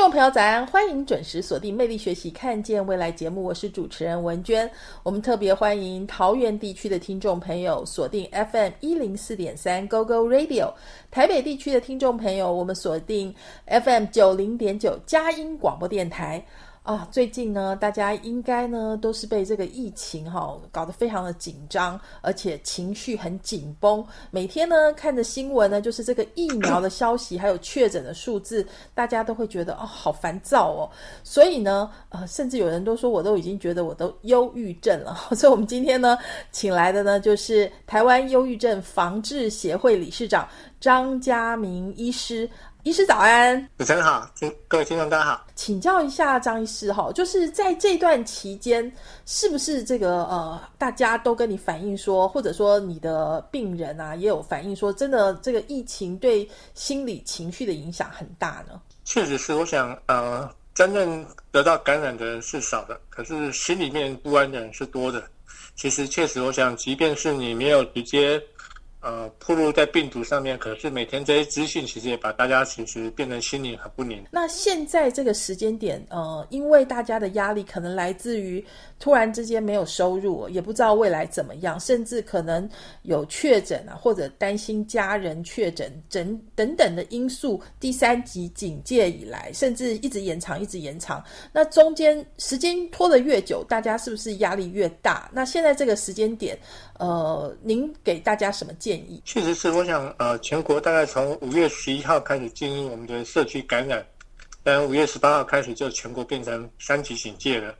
众朋友，早安！欢迎准时锁定《魅力学习，看见未来》节目，我是主持人文娟。我们特别欢迎桃园地区的听众朋友锁定 FM 一零四点三 Go Go Radio；台北地区的听众朋友，我们锁定 FM 九零点九佳音广播电台。啊，最近呢，大家应该呢都是被这个疫情哈搞得非常的紧张，而且情绪很紧绷。每天呢看着新闻呢，就是这个疫苗的消息，还有确诊的数字，大家都会觉得哦好烦躁哦。所以呢，呃，甚至有人都说我都已经觉得我都忧郁症了。所以我们今天呢，请来的呢就是台湾忧郁症防治协会理事长张家明医师。医师早安，主持人好，听各位听众大家好，请教一下张医师哈，就是在这段期间，是不是这个呃，大家都跟你反映说，或者说你的病人啊，也有反映说，真的这个疫情对心理情绪的影响很大呢？确实是，我想呃，真正得到感染的人是少的，可是心里面不安的人是多的。其实确实，我想，即便是你没有直接。呃，铺露在病毒上面，可是每天这些资讯其实也把大家其实变成心里很不宁。那现在这个时间点，呃，因为大家的压力可能来自于突然之间没有收入，也不知道未来怎么样，甚至可能有确诊啊，或者担心家人确诊，等等等的因素。第三级警戒以来，甚至一直延长，一直延长。那中间时间拖得越久，大家是不是压力越大？那现在这个时间点，呃，您给大家什么建？议确实是，我想，呃，全国大概从五月十一号开始进入我们的社区感染，但五月十八号开始就全国变成三级警戒了，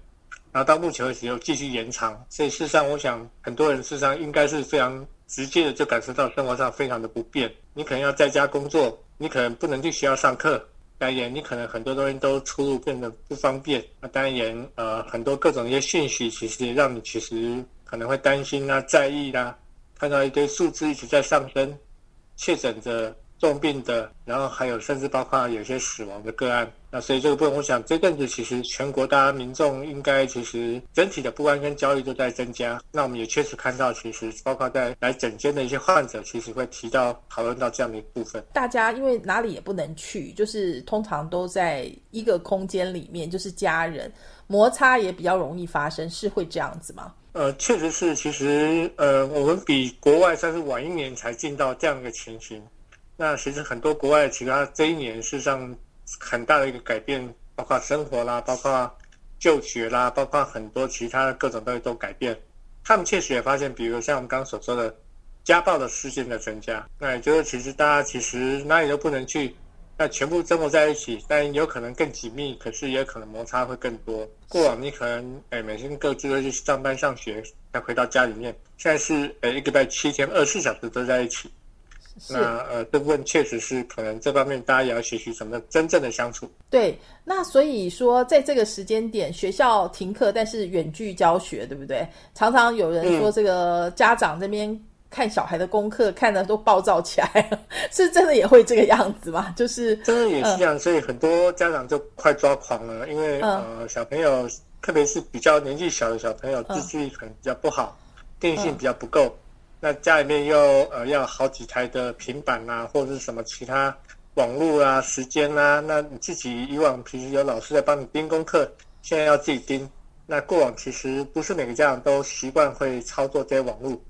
然后到目前为止又继续延长，所以事实上，我想很多人事实上应该是非常直接的就感受到生活上非常的不便。你可能要在家工作，你可能不能去学校上课，当然你可能很多东西都出入变得不方便。那当然，呃，很多各种一些讯息，其实让你其实可能会担心啊，在意啦。看到一堆数字一直在上升，确诊的重病的，然后还有甚至包括有些死亡的个案。那所以这个部分，我想这阵子其实全国大家民众应该其实整体的不安跟焦虑都在增加。那我们也确实看到，其实包括在来诊间的一些患者，其实会提到讨论到这样的一部分。大家因为哪里也不能去，就是通常都在一个空间里面，就是家人摩擦也比较容易发生，是会这样子吗？呃，确实是，其实呃，我们比国外算是晚一年才进到这样一个情形。那其实很多国外其他这一年事实上很大的一个改变，包括生活啦，包括就学啦，包括很多其他的各种东西都改变。他们确实也发现，比如像我们刚刚所说的家暴的事件的增加，那也就是其实大家其实哪里都不能去。那全部生活在一起，但有可能更紧密，可是也可能摩擦会更多。过往你可能哎每天各自都去上班上学，再回到家里面，现在是哎一个在七天二十四小时都在一起。那呃这部分确实是可能这方面大家也要学习怎么真正的相处。对，那所以说在这个时间点学校停课，但是远距教学，对不对？常常有人说这个家长这边。看小孩的功课看的都暴躁起来，是真的也会这个样子吗？就是真的也是这样，所以很多家长就快抓狂了，因为呃小朋友，特别是比较年纪小的小朋友，自制力可能比较不好，定性比较不够，那家里面又呃要好几台的平板啊，或者是什么其他网络啊、时间啊，那你自己以往平时有老师在帮你盯功课，现在要自己盯，那过往其实不是每个家长都习惯会操作这些网络。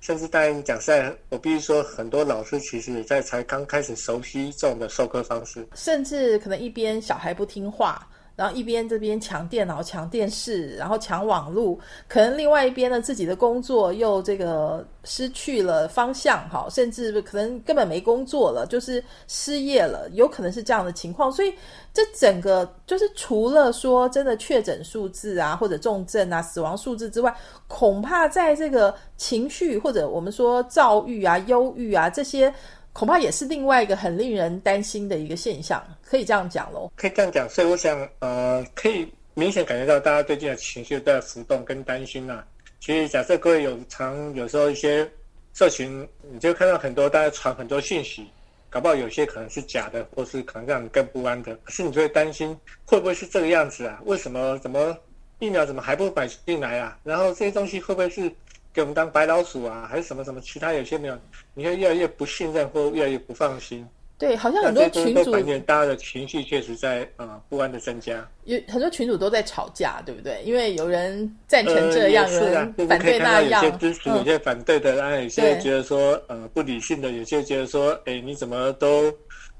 甚至当然讲实在，我必须说，很多老师其实也在才刚开始熟悉这种的授课方式，甚至可能一边小孩不听话。然后一边这边抢电脑、抢电视，然后抢网络，可能另外一边呢，自己的工作又这个失去了方向，哈，甚至可能根本没工作了，就是失业了，有可能是这样的情况。所以这整个就是除了说真的确诊数字啊，或者重症啊、死亡数字之外，恐怕在这个情绪或者我们说躁郁啊、忧郁啊这些。恐怕也是另外一个很令人担心的一个现象，可以这样讲喽。可以这样讲，所以我想，呃，可以明显感觉到大家最近的情绪在浮动跟担心啊。其实假设各位有常有时候一些社群，你就看到很多大家传很多信息，搞不好有些可能是假的，或是可能让你更不安的。可是你就会担心会不会是这个样子啊？为什么怎么疫苗怎么还不买进来啊？然后这些东西会不会是给我们当白老鼠啊？还是什么什么其他有些没有？你会越来越不信任或越来越不放心。对，好像很多群主，大家的情绪确实在呃不安的增加。有很多群主都在吵架，对不对？因为有人赞成这样，有人反对那样。有些支持，有些反对的，然后有些觉得说呃不理性的，有些觉得说，哎，你怎么都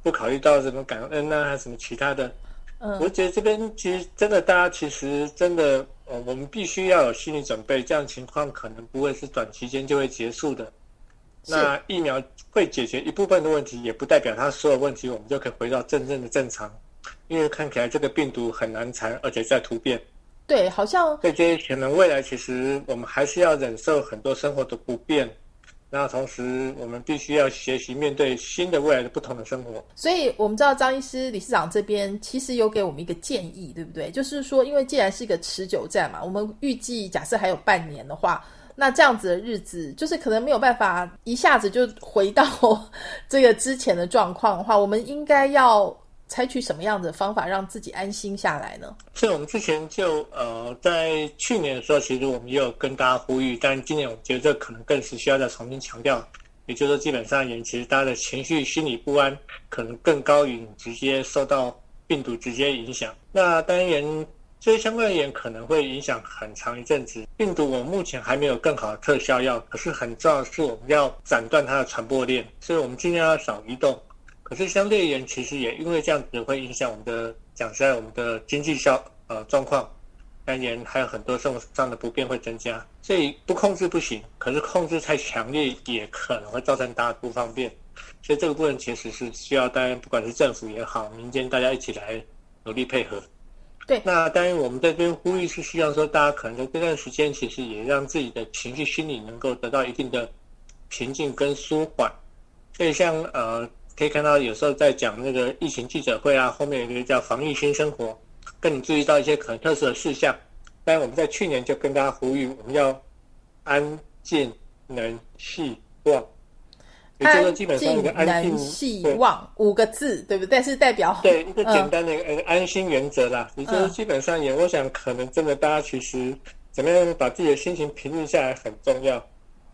不考虑到什么感恩啊，还是什么其他的？嗯，我觉得这边其实真的，大家其实真的，呃，我们必须要有心理准备，这样情况可能不会是短期间就会结束的。那疫苗会解决一部分的问题，也不代表它所有问题我们就可以回到真正的正常，因为看起来这个病毒很难缠，而且在突变。对，好像对这些可能未来其实我们还是要忍受很多生活的不便，那同时我们必须要学习面对新的未来的不同的生活。所以我们知道张医师理事长这边其实有给我们一个建议，对不对？就是说，因为既然是一个持久战嘛，我们预计假设还有半年的话。那这样子的日子，就是可能没有办法一下子就回到 这个之前的状况的话，我们应该要采取什么样的方法让自己安心下来呢？所以我们之前就呃，在去年的时候，其实我们也有跟大家呼吁，但今年我觉得这可能更是需要再重新强调，也就是说，基本上言其实大家的情绪、心理不安可能更高于你直接受到病毒直接影响。那当然。这些相关而言可能会影响很长一阵子。病毒我目前还没有更好的特效药，可是很重要的是我们要斩断它的传播链，所以我们尽量要少移动。可是相对而言，其实也因为这样子会影响我们的讲实在我们的经济效呃状况，当然还有很多生活上的不便会增加。所以不控制不行，可是控制太强烈也可能会造成大家不方便。所以这个部分其实是需要当然不管是政府也好，民间大家一起来努力配合。对，那当然，我们在这边呼吁是希望说，大家可能在这段时间，其实也让自己的情绪、心理能够得到一定的平静跟舒缓。所以，像呃，可以看到有时候在讲那个疫情记者会啊，后面有一个叫“防疫新生活”，更你注意到一些可能特殊的事项。但我们在去年就跟大家呼吁，我们要安、静、能、细、望。安静、能、希望五个字，对不对？是代表对一个简单的呃安心原则啦。也就是基本上也，我想可能真的大家其实怎么样把自己的心情平静下来很重要。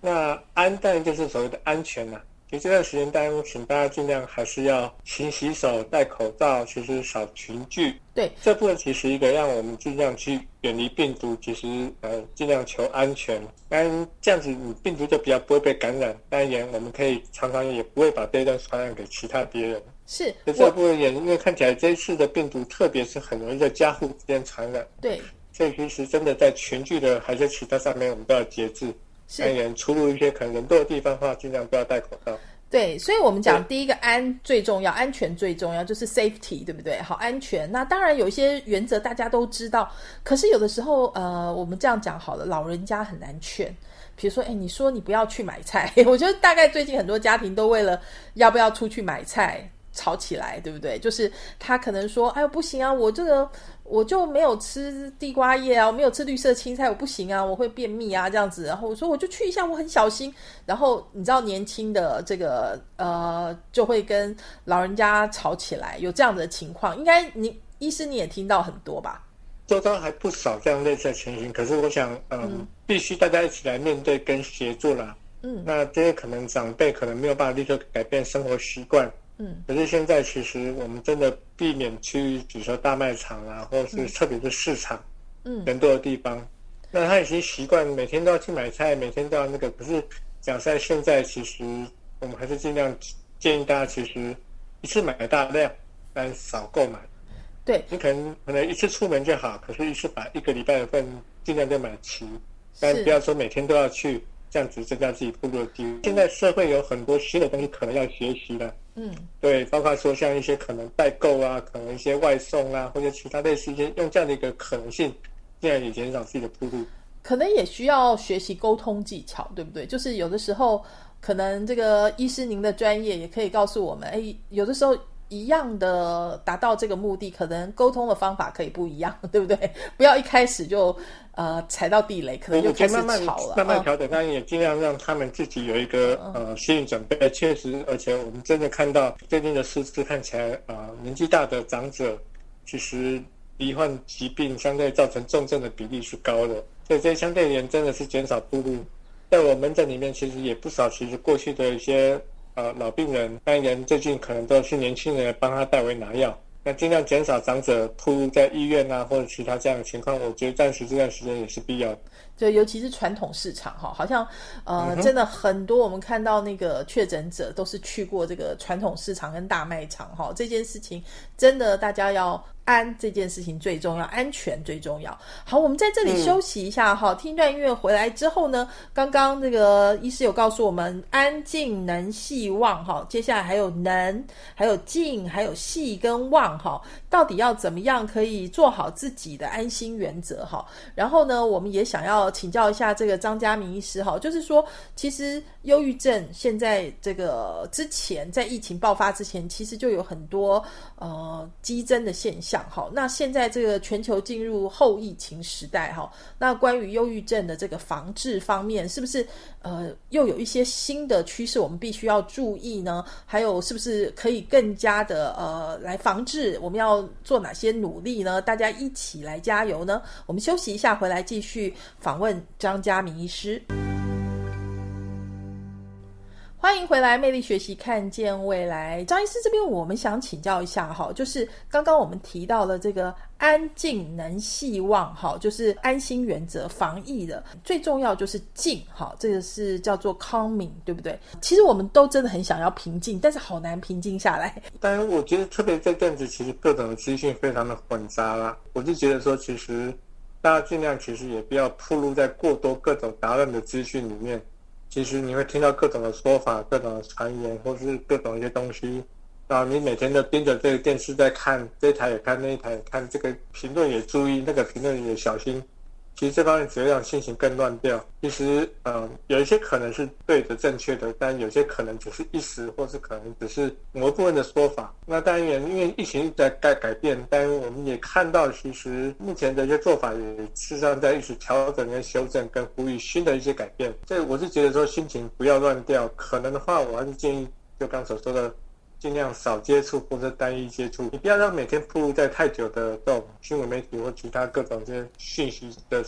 那安当然就是所谓的安全啦。其实这段时间，当然请大家尽量还是要勤洗手、戴口罩，其实少群聚。对，这部分其实一个让我们尽量去远离病毒，其实呃尽量求安全。当然这样子，你病毒就比较不会被感染。当然，我们可以常常也不会把这一段传染给其他别人。是，这部分也因为看起来这一次的病毒，特别是很容易在家户之间传染。对，所以其实真的在群聚的还是其他上面，我们都要节制。当然，出入一些可能人多的地方的话，尽量不要戴口罩。对，所以我们讲第一个安最重要，安全最重要，就是 safety，对不对？好，安全。那当然有一些原则大家都知道，可是有的时候，呃，我们这样讲好了，老人家很难劝。比如说，哎，你说你不要去买菜，我觉得大概最近很多家庭都为了要不要出去买菜。吵起来，对不对？就是他可能说：“哎呦，不行啊，我这个我就没有吃地瓜叶啊，我没有吃绿色青菜，我不行啊，我会便秘啊，这样子。”然后我说：“我就去一下，我很小心。”然后你知道，年轻的这个呃，就会跟老人家吵起来，有这样的情况。应该你医师你也听到很多吧？周遭还不少这样类似的情形。可是我想，嗯，必须大家一起来面对跟协助了。嗯，那这些可能长辈可能没有办法立刻改变生活习惯。嗯，可是现在其实我们真的避免去，比如说大卖场啊，或者是特别是市场，嗯，人多的地方。那他已经习惯每天都要去买菜，每天都要那个。可是讲在现在，其实我们还是尽量建议大家，其实一次买大量，但少购买。对，你可能可能一次出门就好，可是一次把一个礼拜的份尽量都买齐，但不要说每天都要去。这样子增加自己步入的机会。现在社会有很多新的东西可能要学习的，嗯，对，包括说像一些可能代购啊，可能一些外送啊，或者其他类似一些用这样的一个可能性，这样也减少自己的铺路。可能也需要学习沟通技巧，对不对？就是有的时候，可能这个医师您的专业也可以告诉我们，哎，有的时候一样的达到这个目的，可能沟通的方法可以不一样，对不对？不要一开始就呃踩到地雷，可能就开始慢慢吵了。慢慢调整，当然也尽量让他们自己有一个呃心理准备。确实，而且我们真的看到最近的数字看起来啊，年纪大的长者其实罹患疾病相对造成重症的比例是高的，所以这相对而言真的是减少步入。在我门诊里面，其实也不少，其实过去的一些。呃，老病人、当然最近可能都是年轻人帮他代为拿药，那尽量减少长者突入在医院啊或者其他这样的情况，我觉得暂时这段时间也是必要的。就尤其是传统市场哈，好像呃，真的很多我们看到那个确诊者都是去过这个传统市场跟大卖场哈，这件事情真的大家要。安这件事情最重要，安全最重要。好，我们在这里休息一下哈，听一段音乐回来之后呢，刚刚这个医师有告诉我们，安静能细望哈，接下来还有能，还有静，还有细跟望哈，到底要怎么样可以做好自己的安心原则哈？然后呢，我们也想要请教一下这个张家明医师哈，就是说，其实忧郁症现在这个之前在疫情爆发之前，其实就有很多呃激增的现象。哈，那现在这个全球进入后疫情时代哈，那关于忧郁症的这个防治方面，是不是呃又有一些新的趋势，我们必须要注意呢？还有是不是可以更加的呃来防治？我们要做哪些努力呢？大家一起来加油呢！我们休息一下，回来继续访问张家明医师。欢迎回来，魅力学习，看见未来。张医师这边，我们想请教一下哈，就是刚刚我们提到了这个安静能希望哈，就是安心原则，防疫的最重要就是静哈，这个是叫做 calming，对不对？其实我们都真的很想要平静，但是好难平静下来。当然，我觉得特别这阵子，其实各种资讯非常的混杂啦。我就觉得说，其实大家尽量其实也不要暴露在过多各种杂乱的资讯里面。其实你会听到各种的说法、各种的传言，或是各种一些东西。啊你每天都盯着这个电视在看，这台也看，那一台也看，这个评论也注意，那个评论也小心。其实这方面只会让心情更乱掉。其实，嗯，有一些可能是对的、正确的，但有些可能只是一时，或是可能只是某部分的说法。那当然也，因为疫情一直在改改变，但我们也看到，其实目前的一些做法也事实上在一直调整跟修正，跟呼吁新的一些改变。这我是觉得说，心情不要乱掉。可能的话，我还是建议，就刚所说的。尽量少接触或者单一接触，你不要让每天铺在太久的这种新闻媒体或其他各种这些讯息的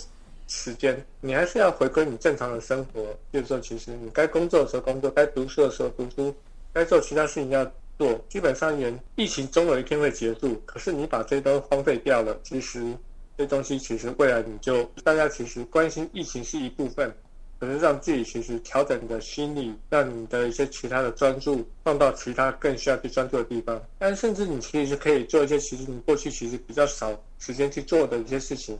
时间，你还是要回归你正常的生活。就是说，其实你该工作的时候工作，该读书的时候读书，该做其他事情要做。基本上，人疫情终有一天会结束，可是你把这些都荒废掉了，其实这东西其实未来你就大家其实关心疫情是一部分。可能让自己其实调整你的心理，让你的一些其他的专注放到其他更需要去专注的地方。但甚至你其实可以做一些其实你过去其实比较少时间去做的一些事情，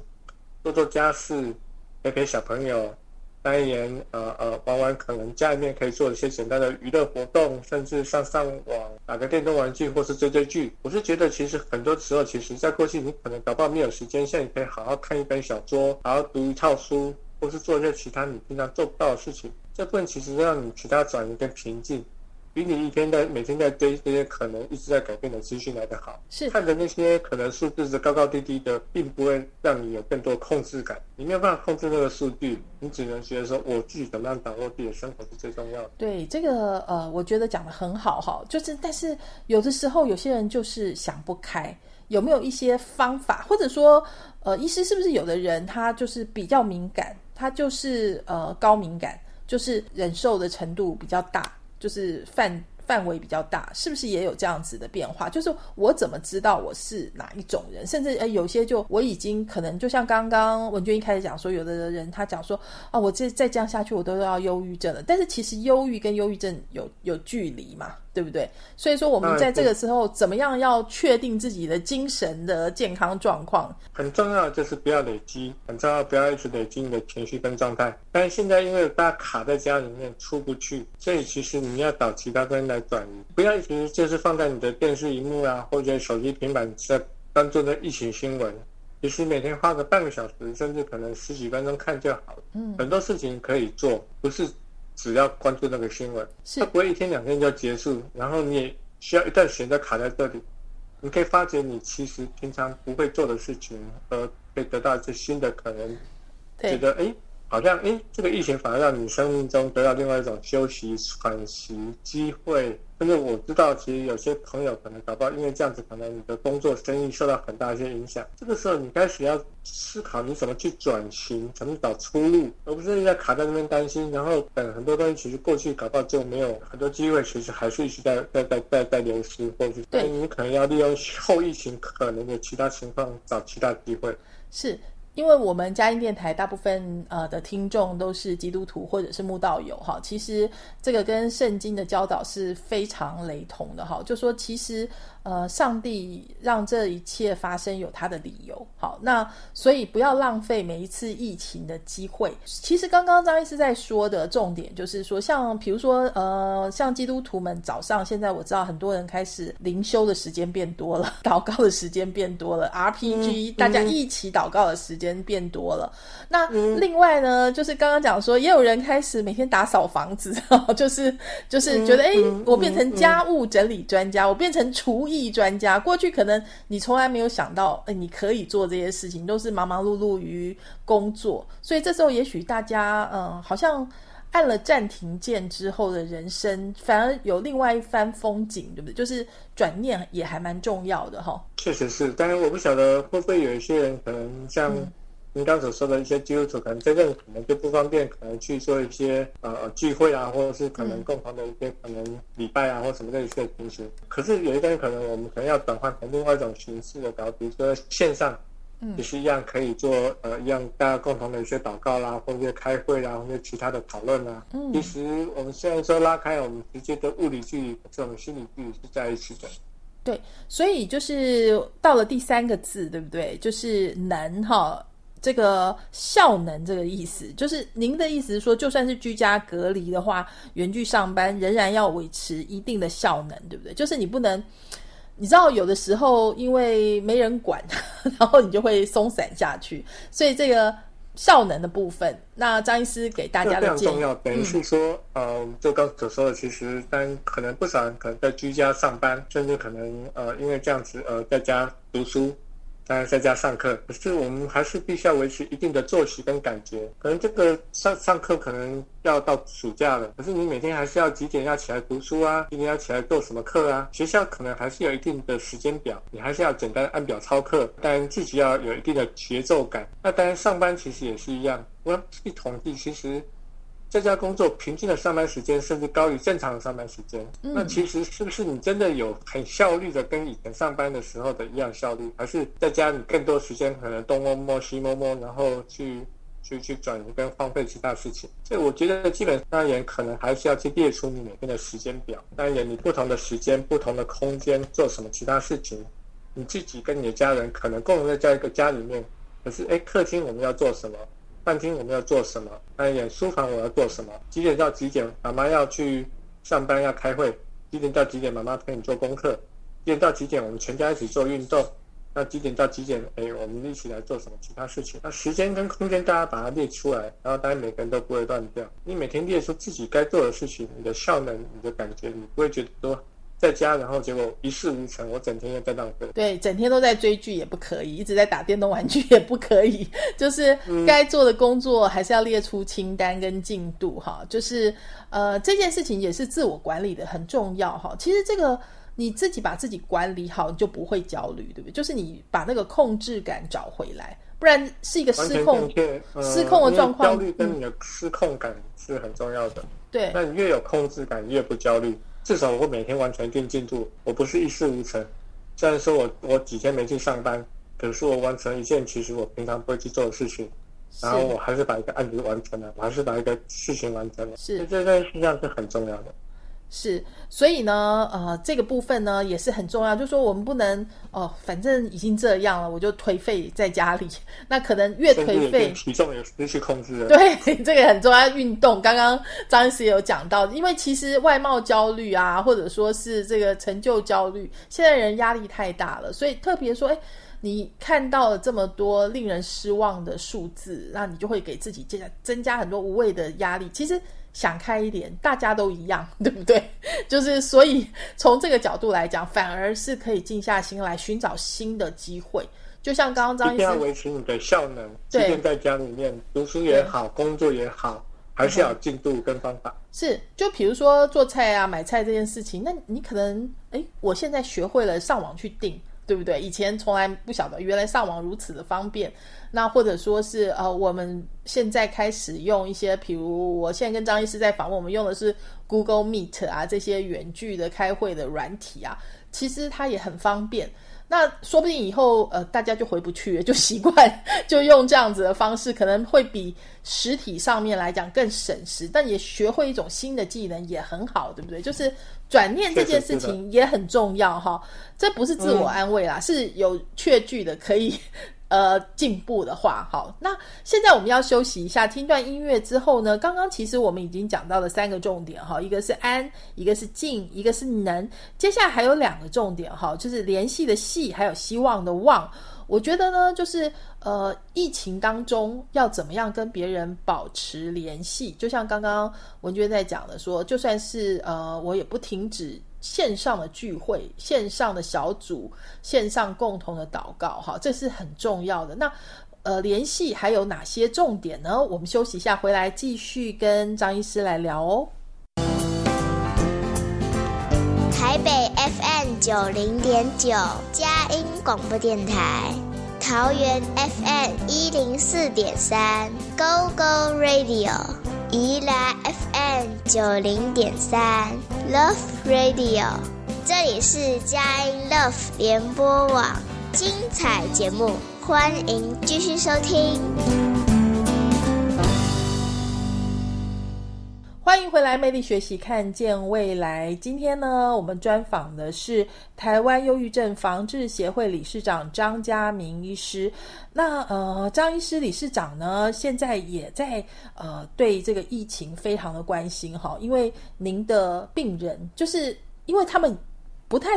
做做家事，陪陪小朋友，当一年呃呃玩玩可能家里面可以做一些简单的娱乐活动，甚至上上网打个电动玩具或是追追剧。我是觉得其实很多时候，其实在过去你可能搞不好没有时间，现在你可以好好看一本小说，好好读一套书。或是做一些其他你平常做不到的事情，这部分其实让你其他转移跟平静，比你一天在每天在堆这些可能一直在改变的资讯来得好。是看着那些可能数字是高高低低的，并不会让你有更多控制感。你没有办法控制那个数据，你只能觉得说我自己怎么样掌握自己的生活是最重要的。对这个呃，我觉得讲的很好哈，就是但是有的时候有些人就是想不开。有没有一些方法，或者说，呃，医师是不是有的人他就是比较敏感，他就是呃高敏感，就是忍受的程度比较大，就是犯范围比较大，是不是也有这样子的变化？就是我怎么知道我是哪一种人？甚至呃，有些就我已经可能就像刚刚文娟一开始讲说，有的人他讲说啊，我这再这样下去，我都要忧郁症了。但是其实忧郁跟忧郁症有有距离嘛？对不对？所以说，我们在这个时候怎么样要确定自己的精神的健康状况？很重要就是不要累积，很重要不要一直累积你的情绪跟状态。但是现在因为大家卡在家里面出不去，所以其实你要找其他东西来转移，不要一直就是放在你的电视荧幕啊，或者手机、平板在关注那疫情新闻。其实每天花个半个小时，甚至可能十几分钟看就好了。嗯，很多事情可以做，不是。只要关注那个新闻，它不会一天两天就结束。然后你也需要一段时间就卡在这里。你可以发觉你其实平常不会做的事情，而可以得到一些新的可能，觉得哎。好像诶，这个疫情反而让你生命中得到另外一种休息、喘息机会。但是我知道，其实有些朋友可能搞不好因为这样子，可能你的工作、生意受到很大一些影响。这个时候，你开始要思考你怎么去转型，怎么找出路，而不是在卡在那边担心，然后等很多东西其实过去搞不好就没有很多机会，其实还是一直在在在在在流失，或者是对你可能要利用后疫情可能的其他情况找其他机会。是。因为我们嘉音电台大部分呃的听众都是基督徒或者是慕道友哈，其实这个跟圣经的教导是非常雷同的哈，就说其实。呃，上帝让这一切发生有他的理由。好，那所以不要浪费每一次疫情的机会。其实刚刚张医师在说的重点就是说，像比如说呃，像基督徒们早上，现在我知道很多人开始灵修的时间变多了，祷告的时间变多了，RPG 大家一起祷告的时间变多了。那另外呢，就是刚刚讲说，也有人开始每天打扫房子，就是就是觉得哎，我变成家务整理专家，我变成厨艺。专家过去可能你从来没有想到，哎，你可以做这些事情，都是忙忙碌碌于工作，所以这时候也许大家，嗯，好像按了暂停键之后的人生，反而有另外一番风景，对不对？就是转念也还蛮重要的哈。确实是，但是我不晓得会不会有一些人可能像。您刚所说的一些基督徒，可能真正可能就不方便，可能去做一些呃聚会啊，或者是可能共同的一些可能礼拜啊，或什么类似的东西。可是有一些人可能我们可能要转换成另外一种形式的，搞，比如说线上，也是一样可以做呃一样大家共同的一些祷告啦，或者开会啦，或者其他的讨论啊。其实我们虽然说拉开我们直接的物理距离，可是我们心理距离是在一起的。对，所以就是到了第三个字，对不对？就是能哈。这个效能这个意思，就是您的意思是说，就算是居家隔离的话，远距上班仍然要维持一定的效能，对不对？就是你不能，你知道有的时候因为没人管，然后你就会松散下去。所以这个效能的部分，那张医师给大家的建议，重要。等于是说，呃，就刚所说的，其实但可能不少人可能在居家上班，甚至可能呃，因为这样子呃，在家读书。当然在家上课，可是我们还是必须要维持一定的作息跟感觉。可能这个上上课可能要到暑假了，可是你每天还是要几点要起来读书啊？今天要起来做什么课啊？学校可能还是有一定的时间表，你还是要简单按表操课。但自己要有一定的节奏感。那当然上班其实也是一样，我一统计其实。在家工作，平均的上班时间甚至高于正常的上班时间。那其实是不是你真的有很效率的跟以前上班的时候的一样效率？还是在家里更多时间可能东摸摸西摸摸，然后去去去转移跟荒废其他事情？所以我觉得基本上也可能还是要去列出你每天的时间表。当然，你不同的时间、不同的空间做什么其他事情，你自己跟你的家人可能共同在在一个家里面，可是哎，客厅我们要做什么？饭厅我们要做什么？那演书房我要做什么？几点到几点？妈妈要去上班要开会。几点到几点？妈妈陪你做功课。几点到几点？我们全家一起做运动。那几点到几点？哎，我们一起来做什么其他事情？那时间跟空间大家把它列出来，然后当然每个人都不会乱掉。你每天列出自己该做的事情，你的效能，你的感觉，你不会觉得说。在家，然后结果一事无成，我整天都在浪费。对，整天都在追剧也不可以，一直在打电动玩具也不可以，就是该做的工作还是要列出清单跟进度哈。就是呃，这件事情也是自我管理的很重要哈。其实这个你自己把自己管理好，你就不会焦虑，对不对？就是你把那个控制感找回来，不然是一个失控、失控的状况。焦虑跟你的失控感是很重要的。对，那你越有控制感，越不焦虑。至少我会每天完成一定进度，我不是一事无成。虽然说我我几天没去上班，可是我完成一件其实我平常不会去做的事情，然后我还是把一个案子完成了，我还是把一个事情完成了。是，这件事情上是很重要的。是，所以呢，呃，这个部分呢也是很重要，就是说我们不能哦，反正已经这样了，我就颓废在家里，那可能越颓废，体重也失去控制了。对，这个很重要，运动。刚刚张医师有讲到，因为其实外貌焦虑啊，或者说是这个成就焦虑，现在人压力太大了，所以特别说，哎，你看到了这么多令人失望的数字，那你就会给自己增加增加很多无谓的压力。其实。想开一点，大家都一样，对不对？就是所以从这个角度来讲，反而是可以静下心来寻找新的机会。就像刚刚张医生，一定要维持你的效能，即便在家里面读书也好，工作也好，还是要进度跟方法。是，就比如说做菜啊、买菜这件事情，那你可能，哎，我现在学会了上网去订。对不对？以前从来不晓得，原来上网如此的方便。那或者说是呃，我们现在开始用一些，比如我现在跟张医师在访问，我们用的是 Google Meet 啊这些远距的开会的软体啊，其实它也很方便。那说不定以后呃，大家就回不去了，就习惯就用这样子的方式，可能会比实体上面来讲更省时，但也学会一种新的技能也很好，对不对？就是转念这件事情也很重要哈。这不是自我安慰啦，是有确据的可以。呃，进步的话，好，那现在我们要休息一下，听段音乐之后呢？刚刚其实我们已经讲到了三个重点哈，一个是安，一个是静，一个是能。接下来还有两个重点哈，就是联系的系，还有希望的望。我觉得呢，就是呃，疫情当中要怎么样跟别人保持联系？就像刚刚文娟在讲的，说就算是呃，我也不停止。线上的聚会、线上的小组、线上共同的祷告，哈，这是很重要的。那呃，联系还有哪些重点呢？我们休息一下，回来继续跟张医师来聊哦。台北 FM 九零点九，佳音广播电台；桃园 FM 一零四点三，Go Go Radio。宜兰 FM 九零点三 Love Radio，这里是佳音 Love 联播网，精彩节目，欢迎继续收听。欢迎回来，魅力学习，看见未来。今天呢，我们专访的是台湾忧郁症防治协会理事长张家明医师。那呃，张医师理事长呢，现在也在呃对这个疫情非常的关心哈，因为您的病人就是因为他们不太。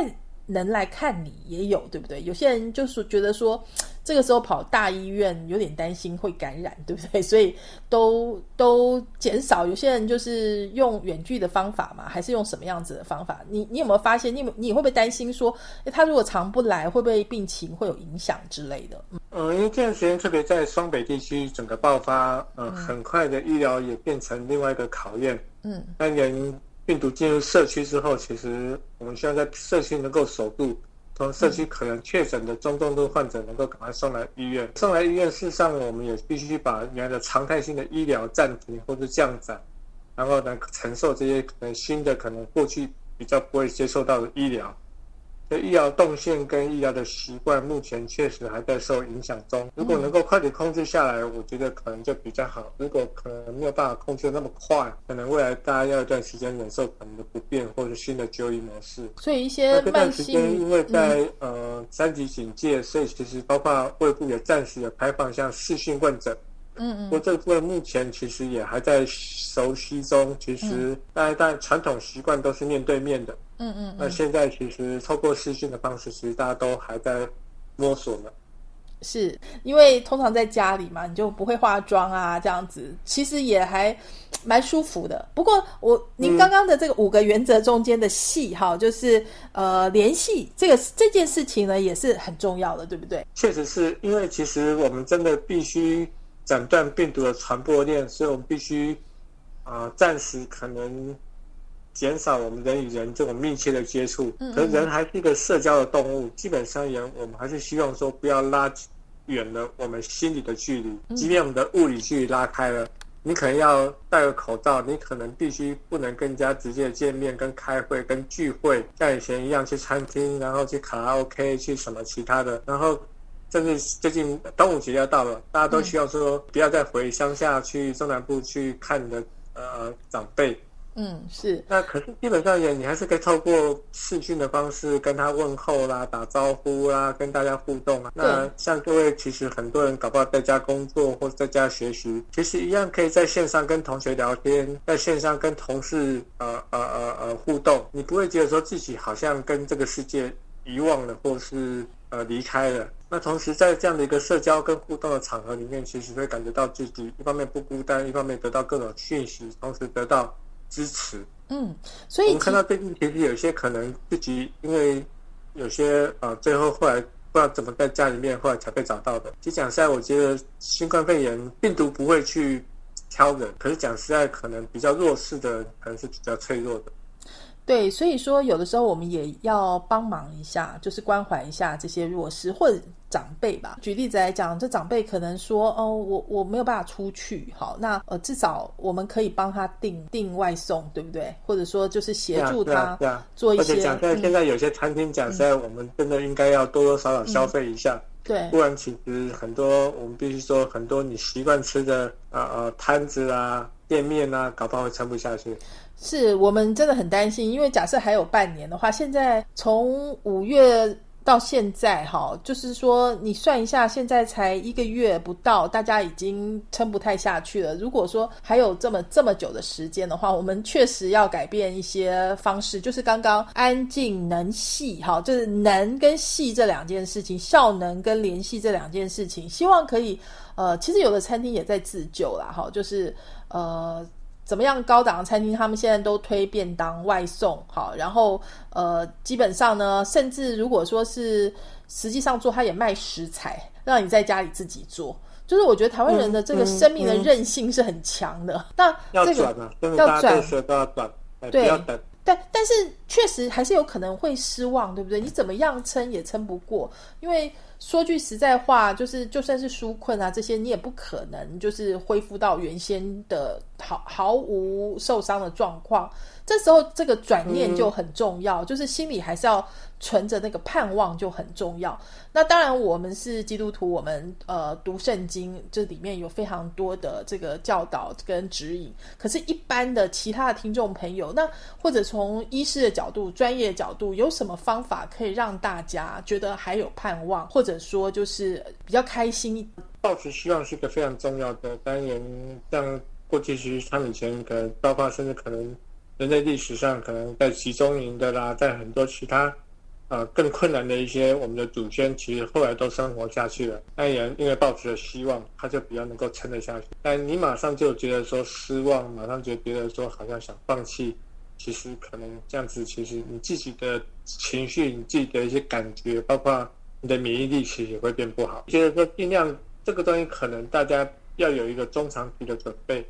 能来看你也有，对不对？有些人就是觉得说，这个时候跑大医院有点担心会感染，对不对？所以都都减少。有些人就是用远距的方法嘛，还是用什么样子的方法？你你有没有发现？你你会不会担心说，他如果常不来，会不会病情会有影响之类的？嗯，因为这段时间特别在双北地区整个爆发，嗯，很快的医疗也变成另外一个考验。嗯，那人。病毒进入社区之后，其实我们需要在社区能够守住，从社区可能确诊的中重度患者能够赶快送来医院。送来医院，事实上我们也必须把原来的常态性的医疗暂停或者降载，然后呢承受这些可能新的、可能过去比较不会接受到的医疗。医疗动线跟医疗的习惯，目前确实还在受影响中。如果能够快点控制下来，我觉得可能就比较好。如果可能没有办法控制那么快，可能未来大家要一段时间忍受可能的不便或者新的就医模式。所以一些慢性因为在呃三级警戒，所以其实包括卫部也暂时也开放像视讯问诊。嗯嗯。不过这部分目前其实也还在熟悉中。其实大家但传统习惯都是面对面的。嗯嗯，那现在其实透过视讯的方式，其实大家都还在摸索呢。是因为通常在家里嘛，你就不会化妆啊，这样子其实也还蛮舒服的。不过我您刚刚的这个五个原则中间的细哈，就是呃联系这个这件事情呢，也是很重要的，对不对？确实是因为其实我们真的必须斩断病毒的传播链，所以我们必须啊暂时可能。减少我们人与人这种密切的接触，可人还是一个社交的动物。基本上人，我们还是希望说不要拉远了我们心理的距离。即便我们的物理距离拉开了，你可能要戴个口罩，你可能必须不能更加直接的见面、跟开会、跟聚会，像以前一样去餐厅，然后去卡拉 OK，去什么其他的。然后，甚至最近端午节要到了，大家都希望说不要再回乡下去中南部去看你的呃长辈。嗯，是。那可是基本上也，你还是可以透过视讯的方式跟他问候啦、打招呼啦、跟大家互动啊。那像各位，其实很多人搞不好在家工作或者在家学习，其实一样可以在线上跟同学聊天，在线上跟同事呃呃呃呃互动。你不会觉得说自己好像跟这个世界遗忘了，或是呃离开了。那同时在这样的一个社交跟互动的场合里面，其实会感觉到自己一方面不孤单，一方面得到各种讯息，同时得到支持。嗯，所以我们看到最近其实有些可能自己因为有些呃最后后来不知道怎么在家里面后来才被找到的。其实讲实在，我觉得新冠肺炎病毒不会去挑人，可是讲实在，可能比较弱势的可能是比较脆弱的。对，所以说有的时候我们也要帮忙一下，就是关怀一下这些弱势或者长辈吧。举例子来讲，这长辈可能说：“哦，我我没有办法出去，好，那呃至少我们可以帮他订订外送，对不对？或者说就是协助他做一些。而且讲在现在有些餐厅讲在，我们真的应该要多多少少消费一下。对，不然其实很多我们必须说，很多你习惯吃的呃呃摊子啊、店面啊，搞不好会撑不下去。是我们真的很担心，因为假设还有半年的话，现在从五月到现在，哈，就是说你算一下，现在才一个月不到，大家已经撑不太下去了。如果说还有这么这么久的时间的话，我们确实要改变一些方式，就是刚刚安静能细，哈，就是能跟细这两件事情，效能跟联系这两件事情，希望可以，呃，其实有的餐厅也在自救啦，哈，就是呃。怎么样？高档的餐厅他们现在都推便当外送，好，然后呃，基本上呢，甚至如果说是实际上做，他也卖食材，让你在家里自己做。就是我觉得台湾人的这个生命的韧性是很强的。那这个要转，都要转，对，但但是确实还是有可能会失望，对不对？你怎么样撑也撑不过，因为。说句实在话，就是就算是纾困啊，这些你也不可能就是恢复到原先的毫毫无受伤的状况。这时候这个转念就很重要，就是心里还是要。存着那个盼望就很重要。那当然，我们是基督徒，我们呃读圣经，这里面有非常多的这个教导跟指引。可是，一般的其他的听众朋友，那或者从医师的角度、专业角度，有什么方法可以让大家觉得还有盼望，或者说就是比较开心？抱持希望是一个非常重要的。单元，像过去其实他们以前可能，包括甚至可能人类历史上可能在集中营的啦，在很多其他。呃，更困难的一些，我们的祖先其实后来都生活下去了。那也因为抱持了希望，他就比较能够撑得下去。但你马上就觉得说失望，马上就觉得说好像想放弃，其实可能这样子，其实你自己的情绪、你自己的一些感觉，包括你的免疫力，其实也会变不好。觉得说尽量这个东西，可能大家要有一个中长期的准备。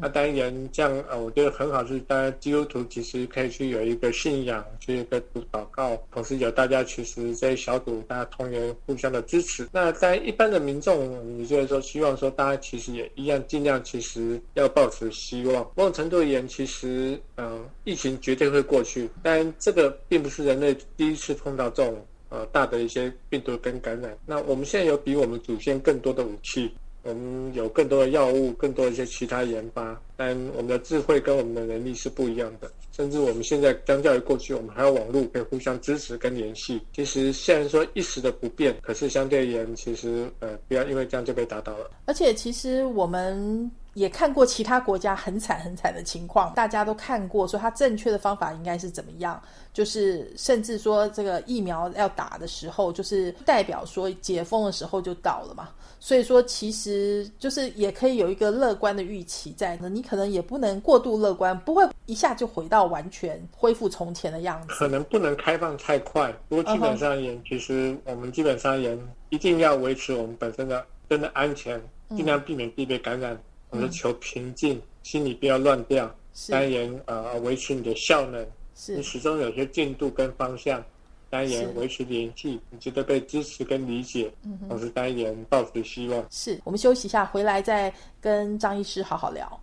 那当然，这样呃，我觉得很好，是大家基督徒其实可以去有一个信仰，去一个祷告，同时有大家其实这些小组大家同源互相的支持。那在一般的民众，你就是说希望说大家其实也一样，尽量其实要保持希望。某种程度而言，其实嗯，疫情绝对会过去，但这个并不是人类第一次碰到这种呃大的一些病毒跟感染。那我们现在有比我们祖先更多的武器。我们有更多的药物，更多一些其他研发，但我们的智慧跟我们的能力是不一样的。甚至我们现在相较于过去，我们还有网络可以互相支持跟联系。其实虽然说一时的不便，可是相对而言，其实呃，不要因为这样就被打倒了。而且其实我们也看过其他国家很惨很惨的情况，大家都看过，说它正确的方法应该是怎么样。就是甚至说这个疫苗要打的时候，就是代表说解封的时候就到了嘛。所以说，其实就是也可以有一个乐观的预期在呢。你可能也不能过度乐观，不会一下就回到完全恢复从前的样子。可能不能开放太快，不过基本上也，其实我们基本上也，一定要维持我们本身的真的安全，尽量避免地被感染。我们求平静，心里不要乱掉。单言，呃，维持你的效能，你始终有些进度跟方向。单言维持联系，你觉得被支持跟理解，同时单言抱持希望。是我们休息一下，回来再跟张医师好好聊。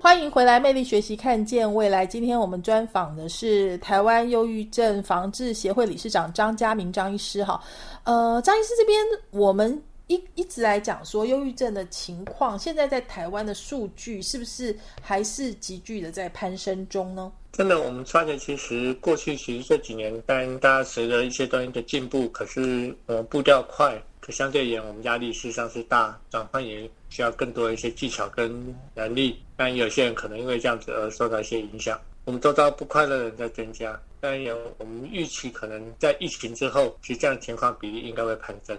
欢迎回来，魅力学习，看见未来。今天我们专访的是台湾忧郁症防治协会理事长张家明张医师。哈，呃，张医师这边我们。一一直来讲说，忧郁症的情况，现在在台湾的数据是不是还是急剧的在攀升中呢？真的，我们发现其实过去其实这几年，当然大家随着一些东西的进步，可是呃步调快，可相对而言，我们压力事实上是大，转换也需要更多的一些技巧跟能力。但有些人可能因为这样子而受到一些影响。我们都知道不快乐的人在增加。当然有，我们预期可能在疫情之后，其实这样的情况比例应该会攀升。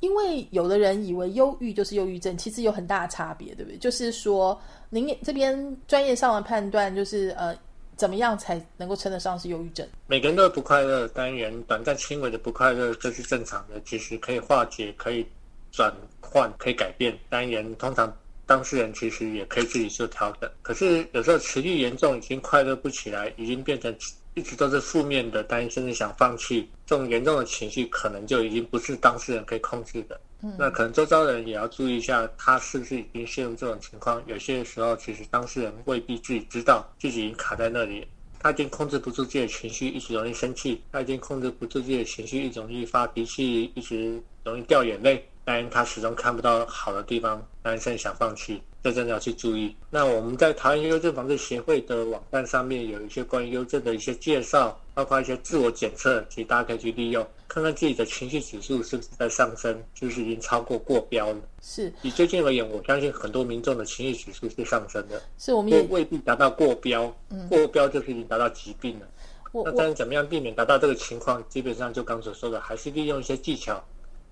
因为有的人以为忧郁就是忧郁症，其实有很大的差别，对不对？就是说，您这边专业上的判断就是呃，怎么样才能够称得上是忧郁症？每个人都有不快乐，当然短暂轻微的不快乐这是正常的，其实可以化解，可以转换，可以改变。当然，通常当事人其实也可以自己做调整。可是有时候持续严重，已经快乐不起来，已经变成。一直都是负面的，担心甚至想放弃，这种严重的情绪可能就已经不是当事人可以控制的。嗯，那可能周遭的人也要注意一下，他是不是已经陷入这种情况。有些时候，其实当事人未必自己知道自己已经卡在那里，他已经控制不住自己的情绪，一直容易生气；他已经控制不住自己的情绪，一直容易发脾气，一直容易掉眼泪。但他始终看不到好的地方，男生想放弃。这真的要去注意。那我们在台湾优症防治协会的网站上面有一些关于优症的一些介绍，包括一些自我检测，其实大家可以去利用，看看自己的情绪指数是不是在上升，就是已经超过过标了。是以最近而言，我相信很多民众的情绪指数是上升的，是我们也未必达到过标，过标就是已经达到疾病了。那但是怎么样避免达到这个情况？基本上就刚所说的，还是利用一些技巧，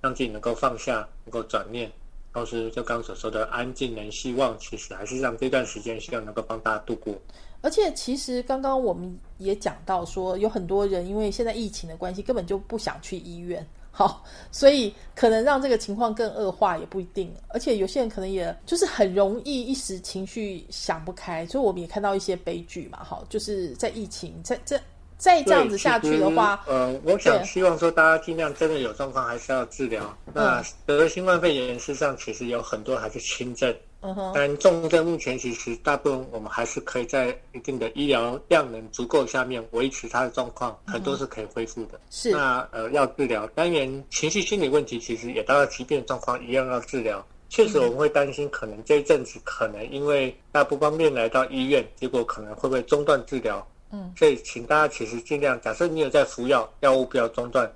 让自己能够放下，能够转念。同时，就刚所说的安静能希望，其实还是让这段时间希望能够帮大家度过。而且，其实刚刚我们也讲到说，有很多人因为现在疫情的关系，根本就不想去医院，好，所以可能让这个情况更恶化也不一定。而且有些人可能也就是很容易一时情绪想不开，所以我们也看到一些悲剧嘛，好，就是在疫情在这。再这样子下去的话，呃，我想希望说大家尽量真的有状况还是要治疗。那得了新冠肺炎，事实上其实有很多还是轻症，但重症目前其实大部分我们还是可以在一定的医疗量能足够下面维持他的状况，很多是可以恢复的。是那呃要治疗，当然情绪心理问题其实也到了疾病状况一样要治疗。确实我们会担心，可能这一阵子可能因为大不方便来到医院，结果可能会不会中断治疗。嗯，所以请大家其实尽量，假设你有在服药，药物不要中断；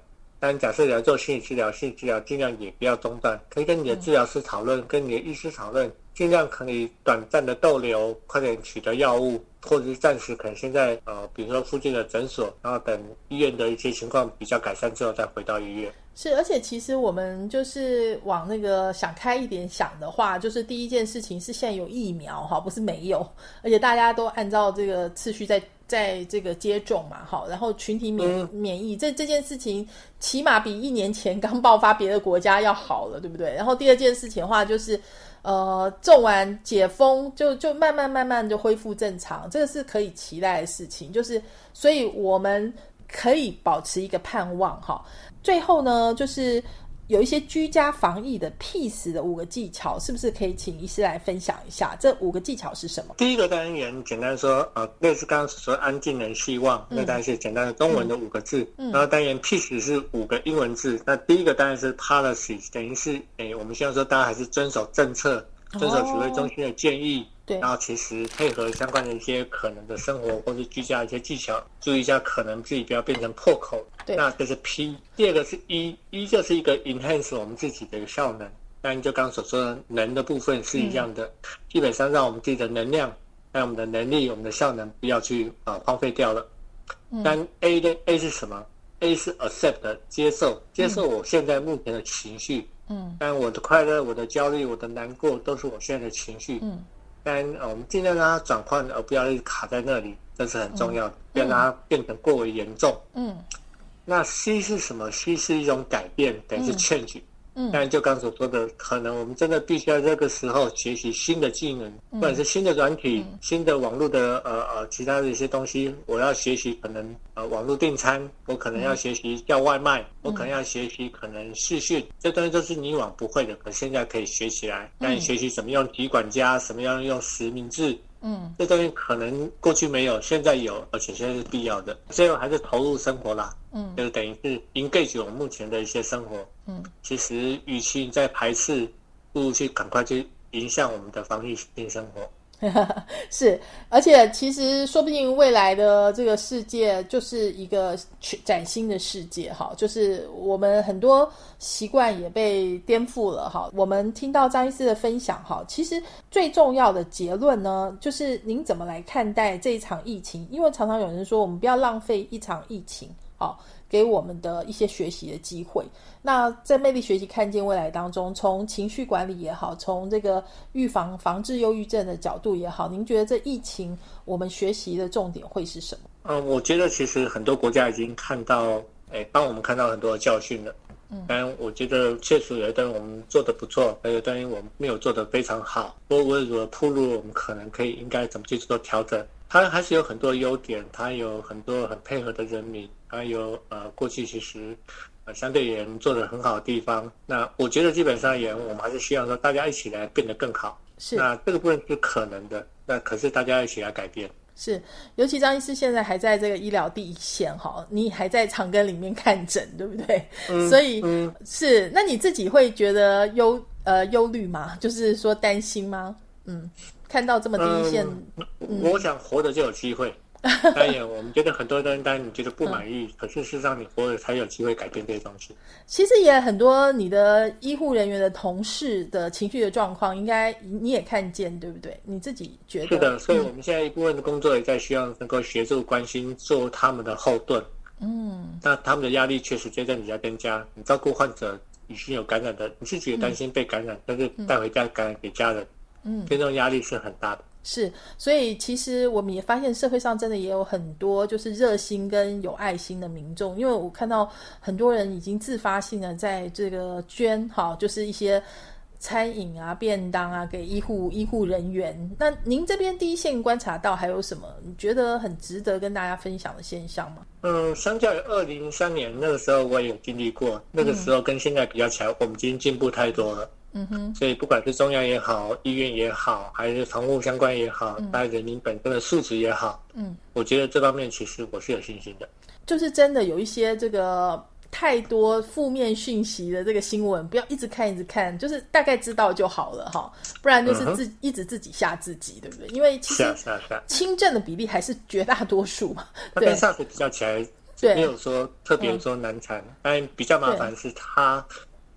但假设你要做心理治疗，心理治疗尽量也不要中断。可以跟你的治疗师讨论，跟你的医师讨论，尽量可以短暂的逗留，快点取得药物，或者是暂时可能现在呃，比如说附近的诊所，然后等医院的一些情况比较改善之后再回到医院。是，而且其实我们就是往那个想开一点想的话，就是第一件事情是现在有疫苗哈，不是没有，而且大家都按照这个次序在。在这个接种嘛，好，然后群体免免疫，这这件事情起码比一年前刚爆发别的国家要好了，对不对？然后第二件事情的话，就是呃，种完解封就就慢慢慢慢就恢复正常，这个是可以期待的事情。就是所以我们可以保持一个盼望哈。最后呢，就是。有一些居家防疫的 peace 的五个技巧，是不是可以请医师来分享一下？这五个技巧是什么？第一个单元简单说，呃，类似刚刚所说安静能希望，那当然是简单的中文的五个字。然后单元 peace 是五个英文字。那第一个当然是 policy，等于是，哎，我们希望说大家还是遵守政策，遵守指挥中心的建议。对，然后其实配合相关的一些可能的生活或是居家一些技巧，注意一下可能自己不要变成破口。对，那这是 P。第二个是 E，E 就是一个 enhance 我们自己的一个效能。当然就刚刚所说的能的部分是一样的，基本上让我们自己的能量、让我们的能力、我们的效能不要去啊荒废掉了。但 A 的 A 是什么？A 是 accept 接受，接受我现在目前的情绪。嗯，但我的快乐、我的焦虑、我的难过都是我现在的情绪。嗯。但呃，我们尽量让它转换，而不要一直卡在那里，这是很重要的，不要让它变成过为严重。嗯，那 C 是什么？C 是一种改变，等于是 change。嗯，但就刚所说的，可能我们真的必须要这个时候学习新的技能，不管是新的软体、新的网络的呃呃其他的一些东西，我要学习可能呃网络订餐，我可能要学习叫外卖，我可能要学习可能视讯，这东西都是你以往不会的，可现在可以学起来。那你学习怎么用提管家，什么样用实名制？嗯，这东西可能过去没有，现在有，而且现在是必要的。最后还是投入生活啦，嗯，就等于是 engage 我们目前的一些生活。嗯，其实与其在排斥，不如去赶快去影响我们的防疫性生活。是，而且其实说不定未来的这个世界就是一个崭新的世界哈，就是我们很多习惯也被颠覆了哈。我们听到张医师的分享哈，其实最重要的结论呢，就是您怎么来看待这一场疫情？因为常常有人说，我们不要浪费一场疫情，好。给我们的一些学习的机会。那在魅力学习看见未来当中，从情绪管理也好，从这个预防防治忧郁症的角度也好，您觉得这疫情我们学习的重点会是什么？嗯，我觉得其实很多国家已经看到，哎，帮我们看到很多的教训了。嗯，但我觉得确实有一段我们做的不错，还有段我们没有做的非常好。不过我如果铺路，我们可能可以应该怎么去做调整？它还是有很多优点，它有很多很配合的人民，还有呃过去其实呃相对也做的很好的地方。那我觉得基本上也我们还是希望说大家一起来变得更好。是。那这个部分是可能的，那可是大家一起来改变。是，尤其张医师现在还在这个医疗第一线哈，你还在长庚里面看诊，对不对？嗯。所以是，那你自己会觉得忧呃忧虑吗？就是说担心吗？嗯。看到这么第一线，我想活着就有机会。当然，我们觉得很多人当然你觉得不满意，可是事实上你活着才有机会改变这些东西。其实也很多你的医护人员的同事的情绪的状况，应该你也看见，对不对？你自己觉得是的。所以我们现在一部分的工作也在需要能够协助、关心，做他们的后盾。嗯，那他们的压力确实就在你家增加。你照顾患者已经有感染的，你自己也担心被感染，但是带回家感染给家人。嗯，这种压力是很大的。是，所以其实我们也发现社会上真的也有很多就是热心跟有爱心的民众，因为我看到很多人已经自发性的在这个捐，哈，就是一些餐饮啊、便当啊给医护医护人员。那您这边第一线观察到还有什么你觉得很值得跟大家分享的现象吗？嗯，相较于二零三年那个时候，我也有经历过，那个时候跟现在比较起来，我们已经进步太多了。嗯哼，所以不管是中央也好，医院也好，还是防护相关也好，大家人民本身的素质也好，嗯，我觉得这方面其实我是有信心的。就是真的有一些这个太多负面讯息的这个新闻，不要一直看一直看，就是大概知道就好了哈，不然就是自一直自己吓自己，对不对？因为其实轻症的比例还是绝大多数嘛。跟上次比较起来，没有说特别说难产，但比较麻烦是他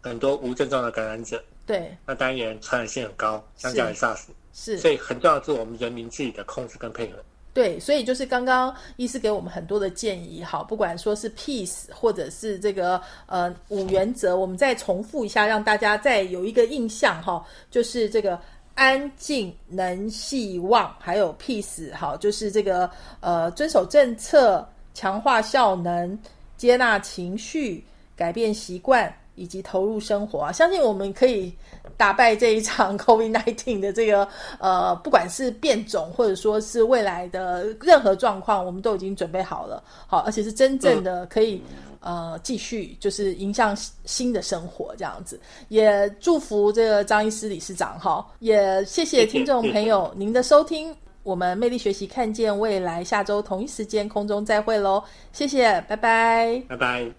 很多无症状的感染者。对，那当然传染性很高，相较于 SARS，是，所以很重要的是我们人民自己的控制跟配合。对，所以就是刚刚医师给我们很多的建议，好，不管说是 Peace 或者是这个呃五原则，我们再重复一下，让大家再有一个印象哈，就是这个安静、能、希望，还有 Peace，好，就是这个呃遵守政策、强化效能、接纳情绪、改变习惯。以及投入生活啊，相信我们可以打败这一场 COVID-19 的这个呃，不管是变种或者说是未来的任何状况，我们都已经准备好了。好，而且是真正的可以呃继续就是迎向新的生活这样子。也祝福这个张医师理事长哈，也谢谢听众朋友 您的收听。我们魅力学习看见未来，下周同一时间空中再会喽，谢谢，拜拜，拜拜。